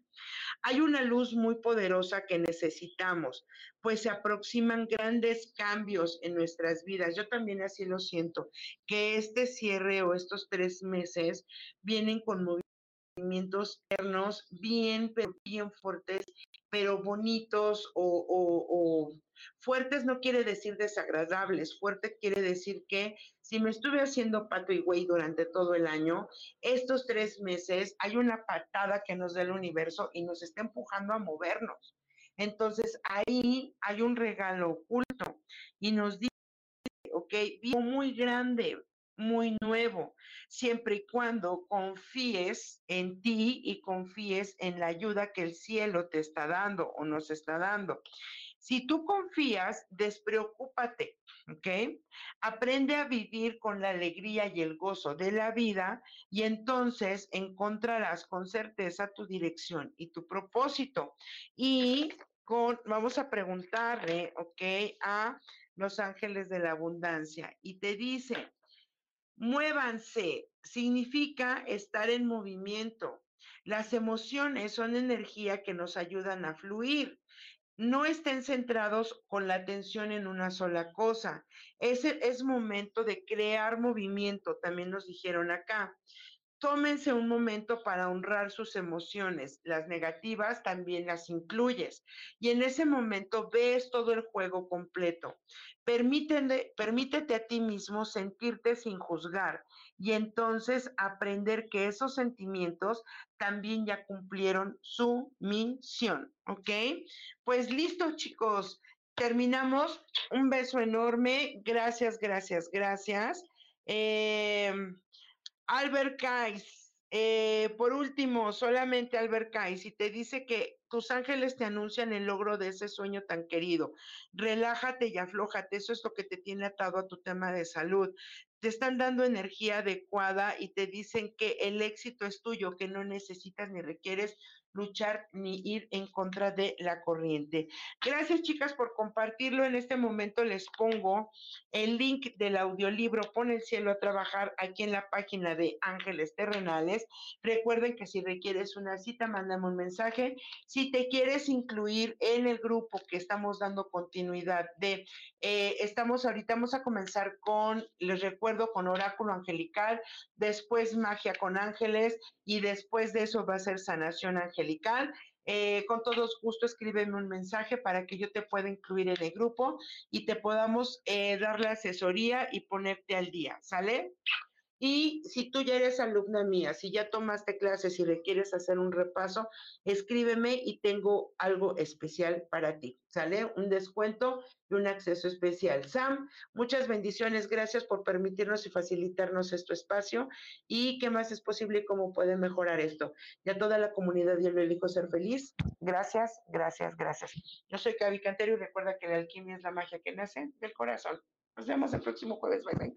Hay una luz muy poderosa que necesitamos, pues se aproximan grandes cambios en nuestras vidas. Yo también así lo siento, que este cierre o estos tres meses vienen con movimientos internos bien, bien fuertes, pero bonitos o, fuertes no quiere decir desagradables, fuerte quiere decir que si me estuve haciendo pato y güey durante todo el año, estos tres meses hay una patada que nos da el universo y nos está empujando a movernos. Entonces ahí hay un regalo oculto y nos dice, ok, muy grande, muy nuevo, siempre y cuando confíes en ti y confíes en la ayuda que el cielo te está dando o nos está dando. Si tú confías, despreocúpate, ¿ok? Aprende a vivir con la alegría y el gozo de la vida y entonces encontrarás con certeza tu dirección y tu propósito. Y con, vamos a preguntarle, ¿ok? A los ángeles de la abundancia y te dice, Muévanse significa estar en movimiento. Las emociones son energía que nos ayudan a fluir. No estén centrados con la atención en una sola cosa. Es, es momento de crear movimiento, también nos dijeron acá. Tómense un momento para honrar sus emociones. Las negativas también las incluyes. Y en ese momento ves todo el juego completo. permítete a ti mismo sentirte sin juzgar y entonces aprender que esos sentimientos también ya cumplieron su misión. ¿Ok? Pues listo, chicos. Terminamos. Un beso enorme. Gracias, gracias, gracias. Eh, Albert Kais, eh, por último, solamente Albert Kais, y te dice que tus ángeles te anuncian el logro de ese sueño tan querido. Relájate y aflójate, eso es lo que te tiene atado a tu tema de salud. Te están dando energía adecuada y te dicen que el éxito es tuyo, que no necesitas ni requieres luchar ni ir en contra de la corriente. Gracias chicas por compartirlo. En este momento les pongo el link del audiolibro Pon el cielo a trabajar aquí en la página de Ángeles Terrenales. Recuerden que si requieres una cita, mándame un mensaje. Si te quieres incluir en el grupo que estamos dando continuidad de, eh, estamos ahorita, vamos a comenzar con, les recuerdo, con Oráculo Angelical, después Magia con Ángeles y después de eso va a ser Sanación Angelical eh, con todos gusto escríbeme un mensaje para que yo te pueda incluir en el grupo y te podamos eh, dar la asesoría y ponerte al día, ¿sale? Y si tú ya eres alumna mía, si ya tomaste clases y requieres hacer un repaso, escríbeme y tengo algo especial para ti. ¿Sale? Un descuento y un acceso especial. Sam, muchas bendiciones. Gracias por permitirnos y facilitarnos este espacio. ¿Y qué más es posible y cómo puede mejorar esto? Ya toda la comunidad yo lo elijo ser feliz. Gracias, gracias, gracias. Yo soy Cavi Cantero y recuerda que la alquimia es la magia que nace del corazón. Nos vemos el próximo jueves. Bye, bye.